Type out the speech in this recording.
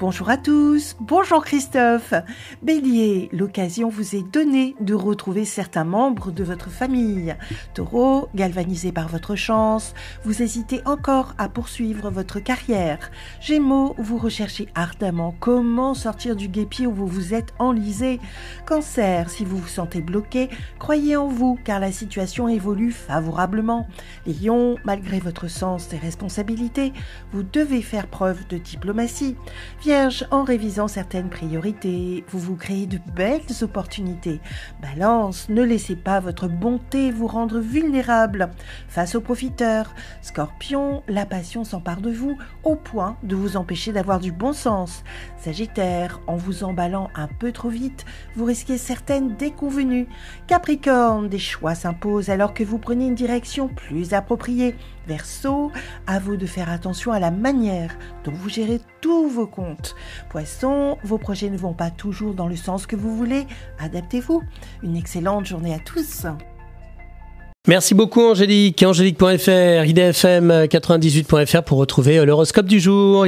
Bonjour à tous, bonjour Christophe. Bélier, l'occasion vous est donnée de retrouver certains membres de votre famille. Taureau, galvanisé par votre chance, vous hésitez encore à poursuivre votre carrière. Gémeaux, vous recherchez ardemment comment sortir du guépier où vous vous êtes enlisé. Cancer, si vous vous sentez bloqué, croyez en vous car la situation évolue favorablement. Lion, malgré votre sens des responsabilités, vous devez faire preuve de diplomatie. Vierge, en révisant certaines priorités, vous vous créez de belles opportunités. Balance, ne laissez pas votre bonté vous rendre vulnérable face aux profiteurs. Scorpion, la passion s'empare de vous au point de vous empêcher d'avoir du bon sens. Sagittaire, en vous emballant un peu trop vite, vous risquez certaines déconvenues. Capricorne, des choix s'imposent alors que vous prenez une direction plus appropriée. Verseau, à vous de faire attention à la manière dont vous gérez vos comptes. Poisson, vos projets ne vont pas toujours dans le sens que vous voulez. Adaptez-vous. Une excellente journée à tous. Merci beaucoup Angélique. Angélique.fr, idfm98.fr pour retrouver l'horoscope du jour.